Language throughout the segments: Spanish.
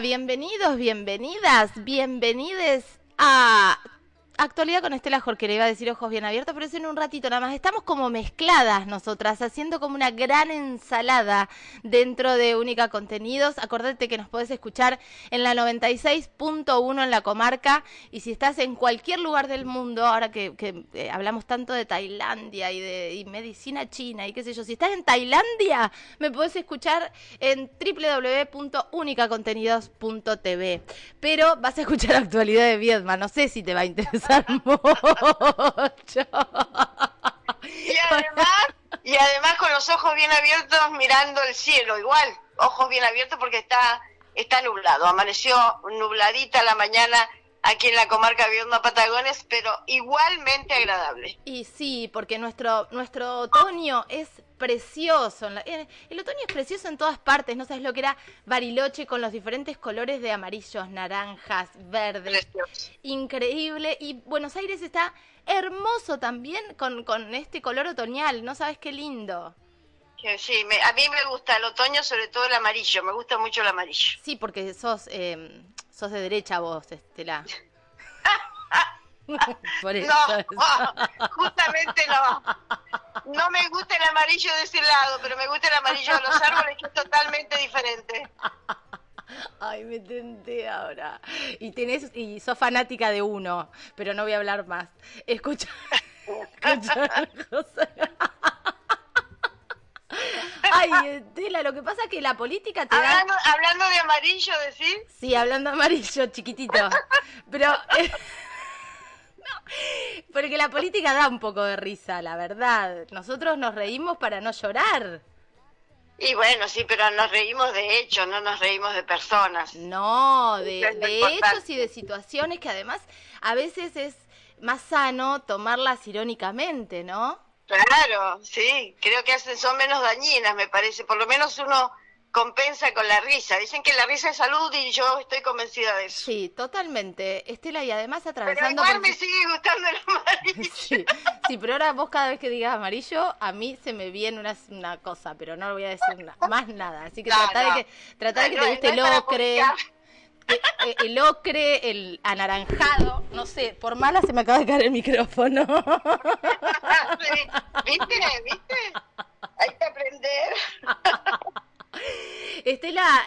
Bienvenidos, bienvenidas, bienvenides a Actualidad con Estela Jorge, le iba a decir ojos bien abiertos, pero es en un ratito nada más. Estamos como mezcladas nosotras, haciendo como una gran ensalada dentro de Única Contenidos. Acordate que nos podés escuchar en la 96.1 en la comarca y si estás en cualquier lugar del mundo, ahora que, eh, hablamos tanto de Tailandia y de medicina china y qué sé yo, si estás en Tailandia, me podés escuchar en www.unicacontenidos.tv. Pero vas a escuchar actualidad de Viedma, no sé si te va a interesar Y además, y además con los ojos bien abiertos mirando el cielo, igual, ojos bien abiertos porque está, está nublado. Amaneció nubladita la mañana aquí en la comarca de Patagones, pero igualmente agradable. Y sí, porque nuestro, nuestro otoño es precioso. El otoño es precioso en todas partes. No sabes lo que era Bariloche con los diferentes colores de amarillos, naranjas, verdes. Increíble. Y Buenos Aires está hermoso también con, con este color otoñal. No sabes qué lindo. Sí, a mí me gusta el otoño, sobre todo el amarillo. Me gusta mucho el amarillo. Sí, porque sos eh, sos de derecha vos, Estela. Por eso. No, justamente no. No me gusta el amarillo de ese lado, pero me gusta el amarillo de los árboles, que es totalmente diferente. Ay, me tenté ahora. Y tenés, y sos fanática de uno, pero no voy a hablar más. Escucha, escucha Ay, Tela, lo que pasa es que la política te hablando, da... Hablando de amarillo, ¿decís? Sí, hablando amarillo, chiquitito. Pero... porque la política da un poco de risa, la verdad. Nosotros nos reímos para no llorar. Y bueno, sí, pero nos reímos de hechos, no nos reímos de personas. No, de, de hechos y de situaciones que además a veces es más sano tomarlas irónicamente, ¿no? Claro, sí, creo que son menos dañinas, me parece. Por lo menos uno compensa con la risa. Dicen que la risa es salud y yo estoy convencida de eso. Sí, totalmente. Estela, y además atravesando... Pero igual me sigue gustando el amarillo. Sí, pero ahora vos cada vez que digas amarillo, a mí se me viene una, una cosa, pero no voy a decir más nada. Así que trata de que, trata de que te guste el ocre. Eh, el ocre, el anaranjado, no sé, por mala se me acaba de caer el micrófono. ¿Viste? Hay que aprender.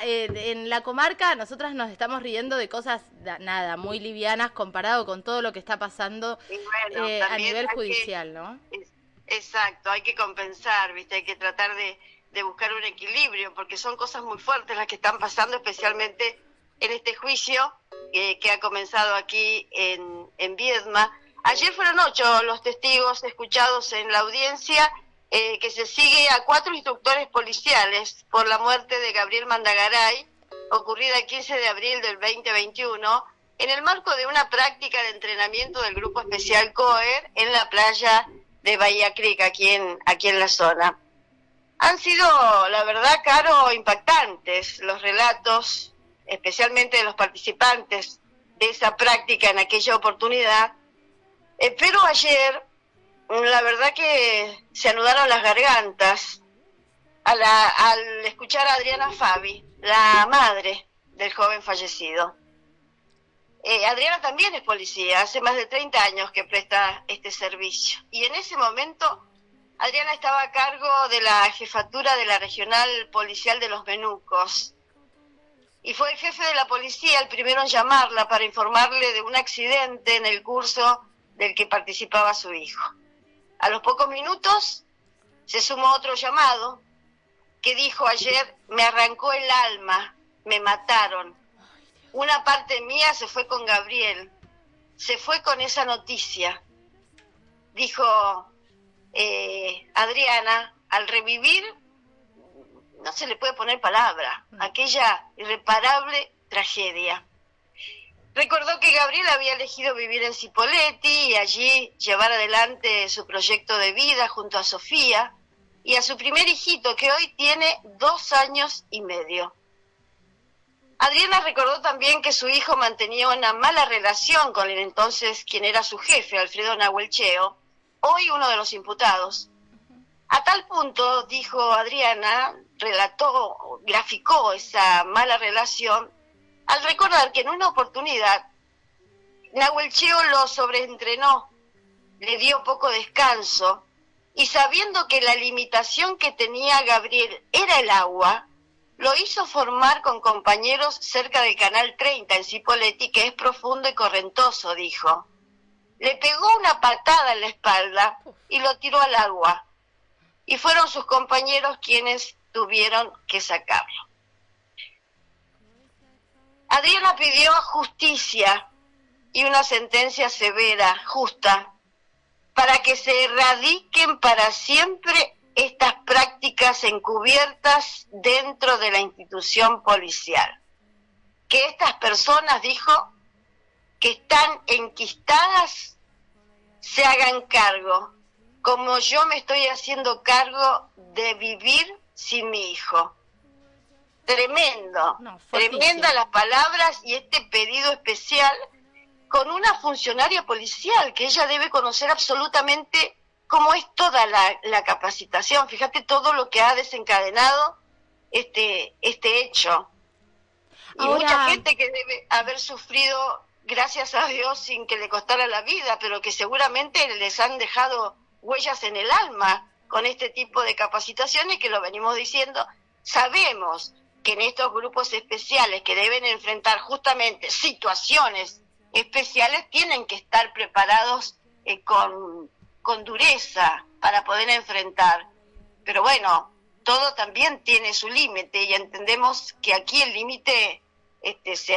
Eh, en la comarca nosotras nos estamos riendo de cosas, nada, muy livianas comparado con todo lo que está pasando a nivel judicial, ¿no? Exacto, hay que compensar, ¿viste? Hay que tratar de, de buscar un equilibrio, porque son cosas muy fuertes las que están pasando, especialmente en este juicio que ha comenzado aquí en, en Viedma. Ayer fueron ocho los testigos escuchados en la audiencia eh, que se sigue a cuatro instructores policiales por la muerte de Gabriel Mandagaray, ocurrida el 15 de abril del 2021, en el marco de una práctica de entrenamiento del Grupo Especial COER en la playa de Bahía Creek, aquí en, aquí en la zona. Han sido, la verdad, Caro, impactantes los relatos especialmente de los participantes de esa práctica en aquella oportunidad. Eh, pero ayer, la verdad que se anudaron las gargantas al escuchar a Adriana Fabi, la madre del joven fallecido. Eh, Adriana también es policía, hace más de 30 años que presta este servicio. Y en ese momento, Adriana estaba a cargo de la jefatura de la regional policial de los Menucos, y fue el jefe de la policía el primero en llamarla para informarle de un accidente en el curso del que participaba su hijo. A los pocos minutos se sumó otro llamado que dijo ayer, me arrancó el alma, me mataron. Una parte mía se fue con Gabriel, se fue con esa noticia. Dijo eh, Adriana, al revivir no se le puede poner palabra, mm. aquella irreparable tragedia. Recordó que Gabriel había elegido vivir en Cipolletti y allí llevar adelante su proyecto de vida junto a Sofía y a su primer hijito que hoy tiene dos años y medio. Adriana recordó también que su hijo mantenía una mala relación con el entonces quien era su jefe, Alfredo Nahuelcheo, hoy uno de los imputados. A tal punto, dijo Adriana, relató, graficó esa mala relación, al recordar que en una oportunidad Nahuel Cheo lo sobreentrenó, le dio poco descanso y sabiendo que la limitación que tenía Gabriel era el agua, lo hizo formar con compañeros cerca del Canal 30 en Cipolletti, que es profundo y correntoso, dijo. Le pegó una patada en la espalda y lo tiró al agua. Y fueron sus compañeros quienes tuvieron que sacarlo. Adriana pidió justicia y una sentencia severa, justa, para que se erradiquen para siempre estas prácticas encubiertas dentro de la institución policial. Que estas personas, dijo, que están enquistadas, se hagan cargo, como yo me estoy haciendo cargo de vivir sin mi hijo. Tremendo, tremenda las palabras y este pedido especial con una funcionaria policial que ella debe conocer absolutamente cómo es toda la, capacitación. Fíjate todo lo que ha desencadenado este, este hecho. Y mucha gente que debe haber sufrido, gracias a Dios, sin que le costara la vida, pero que seguramente les han dejado huellas en el alma con este tipo de capacitaciones que lo venimos diciendo. Sabemos que en estos grupos especiales que deben enfrentar justamente situaciones especiales tienen que estar preparados eh, con, con dureza para poder enfrentar. Pero bueno, todo también tiene su límite y entendemos que aquí el límite este, se,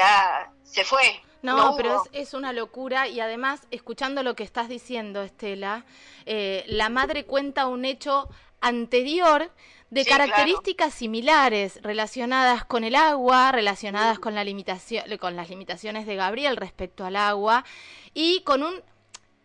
se fue. No, pero es, una locura y además, escuchando lo que estás diciendo, Estela, eh, la madre cuenta un hecho anterior de características similares relacionadas con el agua, relacionadas con, la limitación, con las limitaciones de Gabriel respecto al agua y con un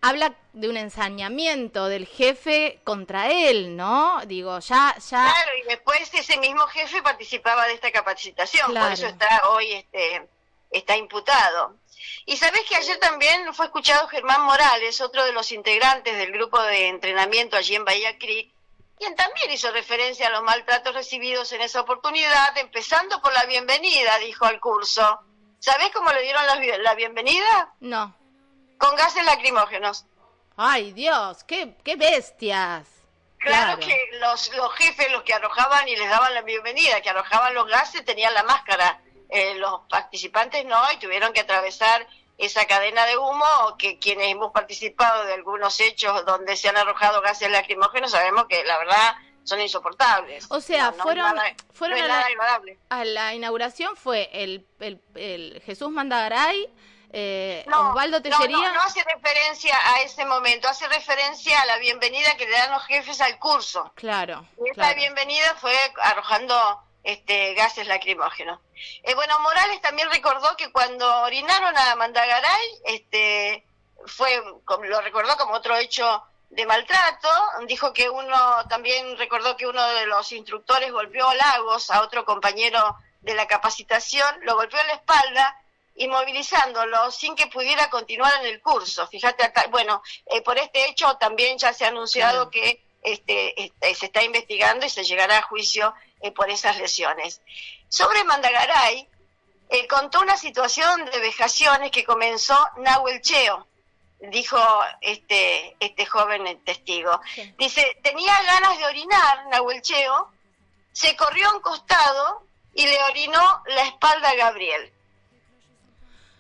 habla de un ensañamiento del jefe contra él, ¿no? Digo, ya, ya. Claro, y después ese mismo jefe participaba de esta capacitación, por eso está hoy este está imputado. Y sabés que ayer también fue escuchado Germán Morales, otro de los integrantes del grupo de entrenamiento allí en Bahía Creek, quien también hizo referencia a los maltratos recibidos en esa oportunidad, empezando por la bienvenida, dijo al curso. ¿Sabés cómo le dieron la, bienvenida? No. Con gases lacrimógenos. ¡Ay, Dios! ¡Qué, qué bestias! Claro, que los, los jefes, los que arrojaban y les daban la bienvenida, que arrojaban los gases, tenían la máscara. Eh, los participantes no, y tuvieron que atravesar esa cadena de humo, que quienes hemos participado de algunos hechos donde se han arrojado gases lacrimógenos sabemos que la verdad son insoportables. O sea, fueron, fueron a, la, a, la, inauguración fue el, el, Jesús Mandagaray, eh, Osvaldo Tellería. No, no, hace referencia a ese momento, hace referencia a la bienvenida que le dan los jefes al curso. Claro. Y esta bienvenida fue arrojando este, gases lacrimógenos. Eh, bueno, Morales también recordó que cuando orinaron a Mandagaray, este, fue, lo recordó como otro hecho de maltrato, dijo que uno, también recordó que uno de los instructores golpeó a Lagos, a otro compañero de la capacitación, lo golpeó en la espalda, inmovilizándolo sin que pudiera continuar en el curso. Fíjate acá, bueno, eh, por este hecho también ya se ha anunciado que este, este, se está investigando y se llegará a juicio eh, por esas lesiones. Sobre Mandagaray, eh, contó una situación de vejaciones que comenzó Nahuel Cheo, dijo este, este joven testigo. Dice, tenía ganas de orinar Nahuel Cheo, se corrió a un costado y le orinó la espalda a Gabriel.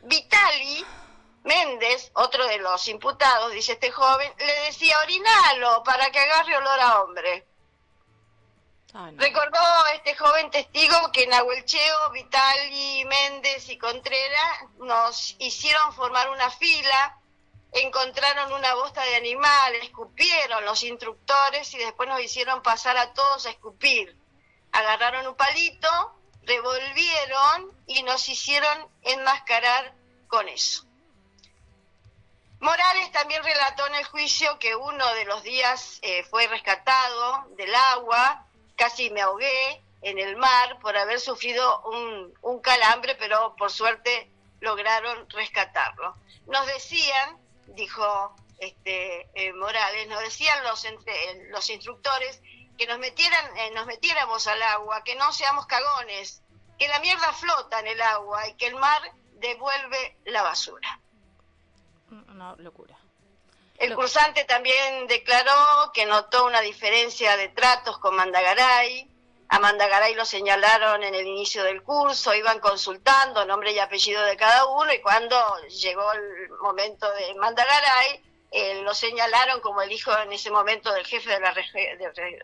Vitali Méndez, otro de los imputados, dice este joven, le decía, orinalo para que agarre olor a hombre. Ah, Recordó este joven testigo que Nahuel Cheo, Vitali, Méndez y Contreras nos hicieron formar una fila, encontraron una bosta de animal, escupieron los instructores y después nos hicieron pasar a todos a escupir. Agarraron un palito, revolvieron y nos hicieron enmascarar con eso. Morales también relató en el juicio que uno de los días eh, fue rescatado del agua casi me ahogué en el mar por haber sufrido un, calambre, pero por suerte lograron rescatarlo. Nos decían, dijo este, eh, Morales, nos decían los, entre, los instructores que nos, metieran, eh, nos metiéramos al agua, que no seamos cagones, que la mierda flota en el agua y que el mar devuelve la basura. Una locura. El cursante también declaró que notó una diferencia de tratos con Mandagaray. A Mandagaray lo señalaron en el inicio del curso, iban consultando nombre y apellido de cada uno y cuando llegó el momento de Mandagaray, eh, lo señalaron como el hijo en ese momento del jefe de la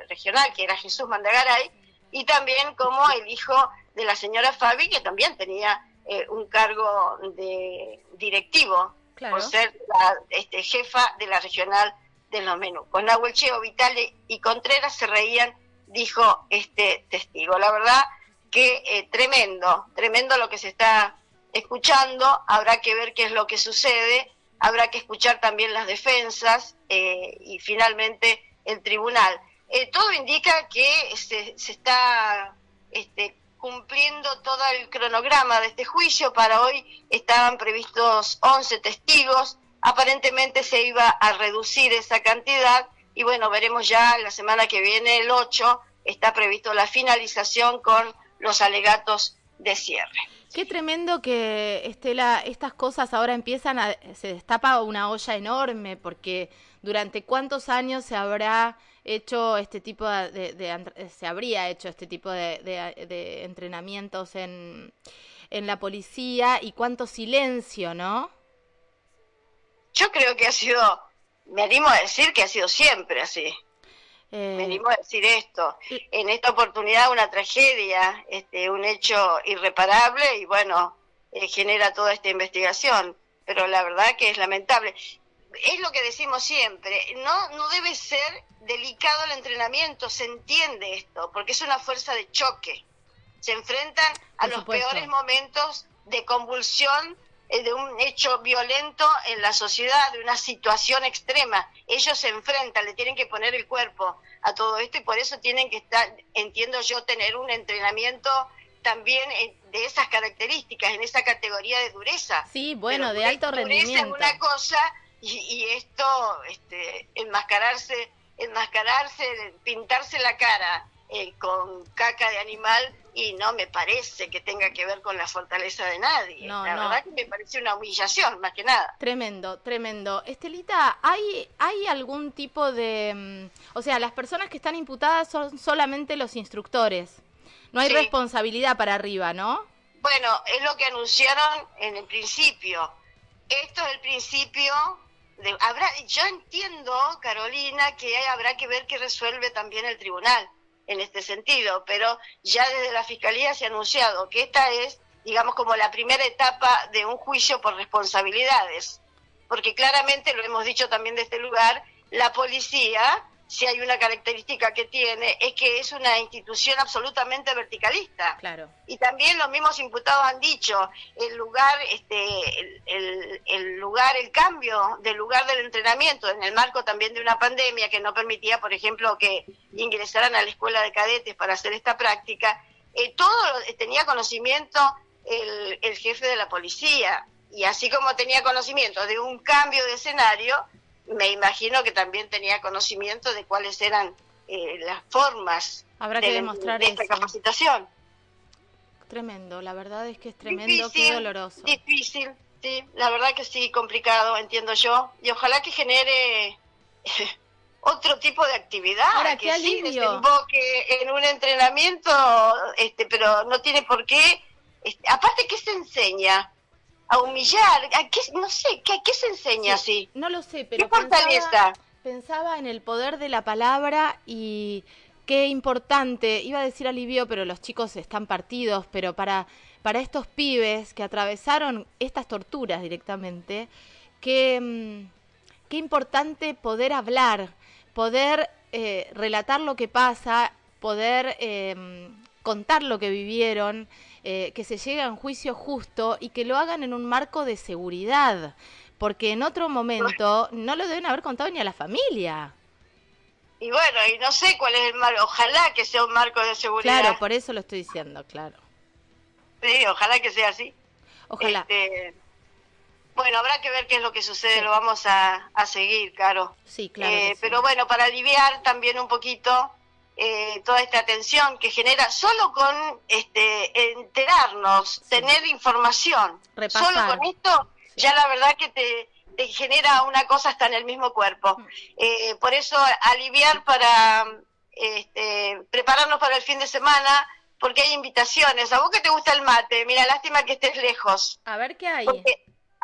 regional, que era Jesús Mandagaray, y también como el hijo de la señora Fabi, que también tenía eh, un cargo de directivo por ser la este, jefa de la regional de los menús. Con Nahuel Cheo, Vitale y Contreras se reían, dijo este testigo. La verdad que eh, tremendo, tremendo lo que se está escuchando, habrá que ver qué es lo que sucede, habrá que escuchar también las defensas eh, y finalmente el tribunal. Eh, todo indica que se, se está este, cumpliendo todo el cronograma de este juicio. Para hoy estaban previstos 11 testigos. Aparentemente se iba a reducir esa cantidad y bueno, veremos ya la semana que viene, el 8, está previsto la finalización con los alegatos de cierre. Qué tremendo que Estela, estas cosas ahora empiezan a, se destapa una olla enorme porque durante cuántos años se habrá hecho este tipo de, se habría hecho este tipo de, entrenamientos en, en la policía y cuánto silencio, ¿no? Yo creo que ha sido, me animo a decir que ha sido siempre así. Eh, me animo a decir esto. En esta oportunidad una tragedia, este, un hecho irreparable y bueno, eh, genera toda esta investigación. Pero la verdad que es lamentable es lo que decimos siempre, no, no debe ser delicado el entrenamiento, se entiende esto, porque es una fuerza de choque. Se enfrentan a los peores momentos de convulsión eh, de un hecho violento en la sociedad, de una situación extrema. Ellos se enfrentan, le tienen que poner el cuerpo a todo esto y por eso tienen que estar, entiendo yo, tener un entrenamiento también eh, de esas características, en esa categoría de dureza. Sí, bueno, de alto rendimiento. Es una cosa y, esto, este, enmascararse, enmascararse, pintarse la cara eh, con caca de animal y no me parece que tenga que ver con la fortaleza de nadie. la verdad que me parece una humillación, más que nada. Tremendo, tremendo. Estelita, ¿hay, ¿hay algún tipo de... Mm, o sea, las personas que están imputadas son solamente los instructores. No hay responsabilidad para arriba, ¿no? Bueno, es lo que anunciaron en el principio. Esto es el principio habrá, yo entiendo, Carolina, que habrá que ver qué resuelve también el tribunal en este sentido, pero ya desde la Fiscalía se ha anunciado que esta es, digamos, como la primera etapa de un juicio por responsabilidades, porque claramente, lo hemos dicho también de este lugar, la policía si hay una característica que tiene, es que es una institución absolutamente verticalista. Claro. Y también los mismos imputados han dicho, el lugar, este, el, el, lugar, el cambio del lugar del entrenamiento en el marco también de una pandemia que no permitía, por ejemplo, que ingresaran a la escuela de cadetes para hacer esta práctica, eh, todo tenía conocimiento el, el jefe de la policía. Y así como tenía conocimiento de un cambio de escenario, me imagino que también tenía conocimiento de cuáles eran eh, las formas Habrá que demostrar de esta capacitación. Tremendo, la verdad es que es tremendo, qué doloroso. Difícil, sí, la verdad que sí, complicado, entiendo yo. Y ojalá que genere otro tipo de actividad, Ahora, que sí desemboque en un entrenamiento, este, pero no tiene por qué. Este, aparte, ¿qué se enseña? A humillar, a qué, no sé, ¿a qué se enseña así? No lo sé, pero pensaba, pensaba en el poder de la palabra y qué importante, iba a decir alivio, pero los chicos están partidos, pero para, para estos pibes que atravesaron estas torturas directamente, qué, mm, qué importante poder hablar, poder eh, relatar lo que pasa, poder eh, contar lo que vivieron eh, que se llegue a un juicio justo y que lo hagan en un marco de seguridad, porque en otro momento no lo deben haber contado ni a la familia. Y bueno, y no sé cuál es el marco, ojalá que sea un marco de seguridad. Claro, por eso lo estoy diciendo, claro. Sí, ojalá que sea así. Ojalá. Este, bueno, habrá que ver qué es lo que sucede, lo vamos a, seguir, Caro. Sí, claro. Eh, pero bueno, para aliviar también un poquito eh, toda esta atención que genera solo con este, enterarnos, tener información. Solo con esto, ya la verdad que te, te, genera una cosa hasta en el mismo cuerpo. Mm. Eh, por eso, aliviar para este, prepararnos para el fin de semana, porque hay invitaciones. A vos que te gusta el mate, mira, lástima que estés lejos. A ver qué hay.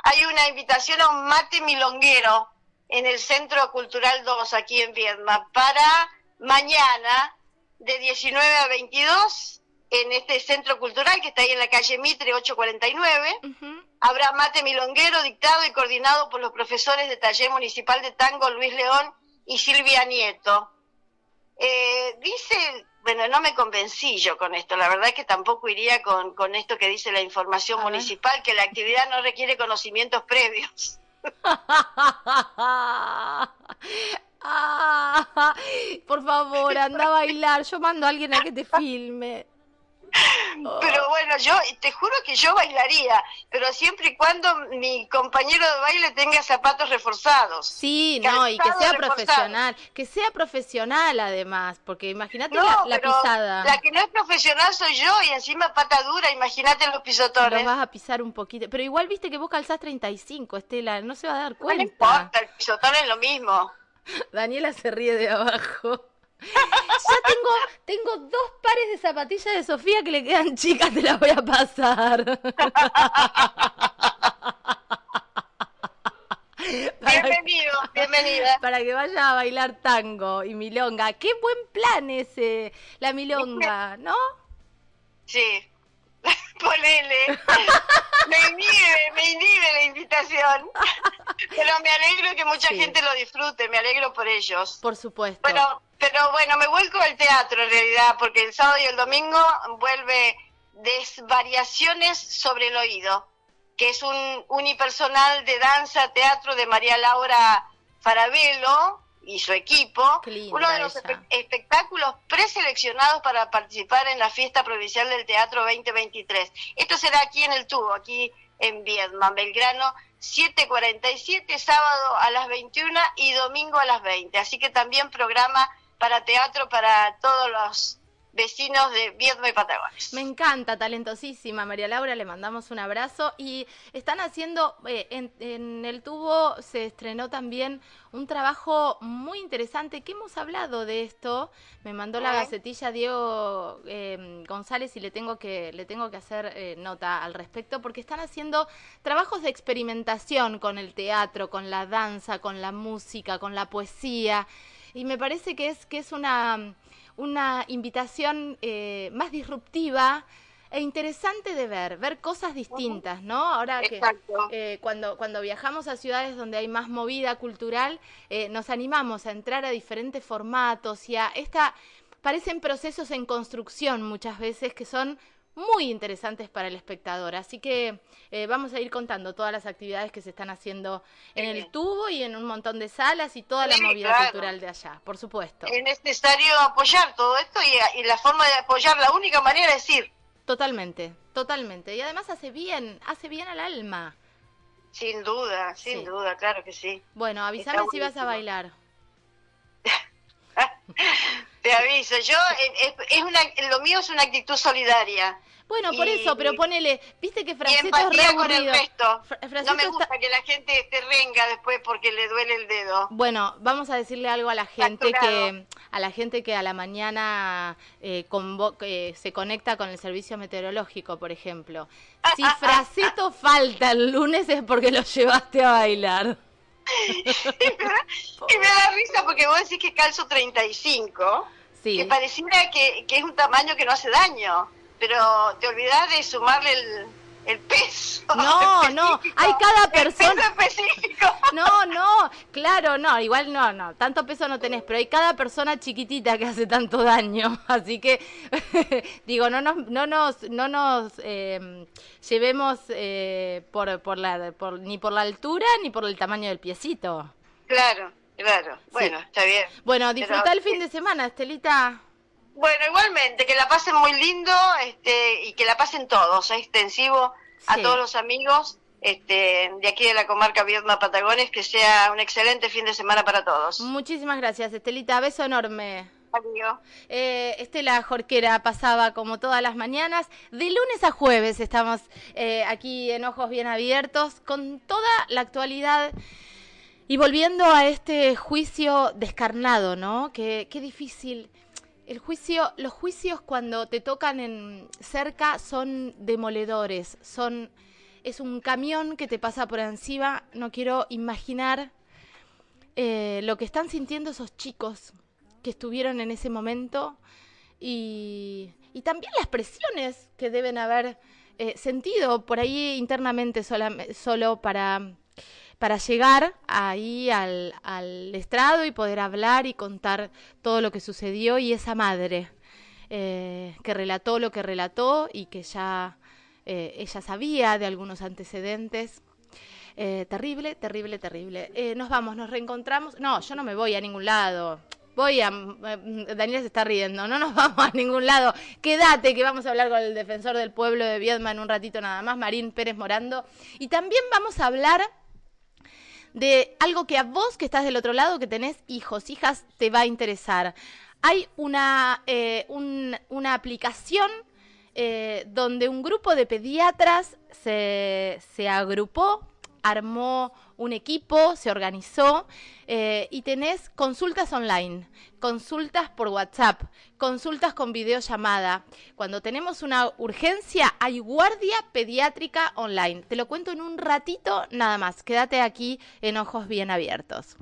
hay una invitación a un mate milonguero en el Centro Cultural 2 aquí en Viedma para mañana de 19 a 22 en este centro cultural que está ahí en la calle Mitre 849. Habrá mate milonguero dictado y coordinado por los profesores de taller municipal de tango Luis León y Silvia Nieto. Eh, dice, bueno, no me convencí yo con esto, la verdad es que tampoco iría con, con esto que dice la información municipal, que la actividad no requiere conocimientos previos. por favor, anda a bailar. Yo mando a alguien a que te filme. Pero bueno, yo te juro que yo bailaría, pero siempre y cuando mi compañero de baile tenga zapatos reforzados. Sí, no, y que sea profesional, que sea profesional además, porque imagínate la, pisada. La que no es profesional soy yo y encima pata dura, imagínate los pisotones. Los vas a pisar un poquito, pero igual viste que vos calzás 35, Estela, no se va a dar cuenta. No importa, el pisotón es lo mismo. Daniela se ríe de abajo. Ya tengo, tengo dos pares de zapatillas de Sofía que le quedan chicas, te las voy a pasar. Bienvenido, bienvenida. Para que vaya a bailar tango y milonga. Qué buen plan ese, la milonga, ¿no? Sí, ponele. Me inhibe, me inhibe la invitación. Pero me alegro que mucha gente lo disfrute, me alegro por ellos. Por supuesto. Bueno, pero bueno, me vuelco al teatro en realidad, porque el sábado y el domingo vuelve Desvariaciones sobre el oído, que es un unipersonal de danza, teatro de María Laura Farabello y su equipo, uno de los espectáculos preseleccionados para participar en la fiesta provincial del teatro 2023. Esto será aquí en el tubo, aquí en Viedma, Belgrano 747, sábado a las 21 y domingo a las 20. Así que también programa para teatro para todos los vecinos de Viedma y Patagones. Me encanta, talentosísima María Laura, le mandamos un abrazo. Y están haciendo, eh, en, el tubo se estrenó también un trabajo muy interesante. Que hemos hablado de esto, me mandó la gacetilla Diego eh, González y le tengo que, le tengo que hacer eh, nota al respecto porque están haciendo trabajos de experimentación con el teatro, con la danza, con la música, con la poesía. Y me parece que es, que es una, una invitación eh, más disruptiva e interesante de ver, ver cosas distintas, ¿no? Ahora que eh, cuando, cuando viajamos a ciudades donde hay más movida cultural, eh, nos animamos a entrar a diferentes formatos y a esta, parecen procesos en construcción muchas veces que son muy interesantes para el espectador. Así que eh, vamos a ir contando todas las actividades que se están haciendo en el tubo y en un montón de salas y toda la movida cultural de allá, por supuesto. Es necesario apoyar todo esto y, la forma de apoyar, la única manera es ir. Totalmente, totalmente. Y además hace bien, hace bien al alma. Sin duda, sin duda, claro que sí. Bueno, avísame si vas a bailar. Te aviso, yo eh, es, una, lo mío es una actitud solidaria. Bueno, por eso, pero ponele, viste que Francisco es con el resto. no me gusta que la gente esté renga después porque le duele el dedo. Bueno, vamos a decirle algo a la gente que a la gente que a la mañana eh, eh, se conecta con el servicio meteorológico, por ejemplo. Si Fraceto falta el lunes es porque lo llevaste a bailar. Y, me da, risa porque vos decís que calzo 35, sí. que pareciera que, que es un tamaño que no hace daño, pero te olvidás de sumarle el, el peso. No, no, hay cada persona. No, no, claro, no, igual no, no, tanto peso no tenés, pero hay cada persona chiquitita que hace tanto daño, así que digo, no nos, no nos, no nos eh, llevemos eh, por, por la, por, ni por la altura ni por el tamaño del piecito. Claro, claro, bueno, está bien. Bueno, disfruta el fin de semana, Estelita. Bueno, igualmente, que la pasen muy lindo este, y que la pasen todos, es extensivo a todos los amigos este, de aquí de la comarca Viedma Patagones, que sea un excelente fin de semana para todos. Muchísimas gracias, Estelita, beso enorme. Eh, Estela Jorquera pasaba como todas las mañanas. De lunes a jueves estamos eh, aquí en Ojos Bien Abiertos con toda la actualidad. Y volviendo a este juicio descarnado, ¿no? Qué, qué difícil. El juicio, los juicios cuando te tocan en cerca son demoledores, son es un camión que te pasa por encima. No quiero imaginar eh, lo que están sintiendo esos chicos que estuvieron en ese momento y, también las presiones que deben haber eh, sentido por ahí internamente solo para, para llegar ahí al, al, estrado y poder hablar y contar todo lo que sucedió y esa madre eh, que relató lo que relató y que ya eh, ella sabía de algunos antecedentes. terrible, terrible, terrible. nos vamos, nos reencontramos. No, yo no me voy a ningún lado voy a... Eh, Daniel se está riendo, no nos vamos a ningún lado. Quédate que vamos a hablar con el defensor del pueblo de Viedma en un ratito nada más, Marín Pérez Morando. Y también vamos a hablar de algo que a vos que estás del otro lado, que tenés hijos, hijas, te va a interesar. Hay una, eh, una aplicación eh, donde un grupo de pediatras se, se agrupó armó un equipo, se organizó eh, y tenés consultas online, consultas por WhatsApp, consultas con videollamada. Cuando tenemos una urgencia hay guardia pediátrica online. Te lo cuento en un ratito nada más. Quédate aquí en ojos bien abiertos.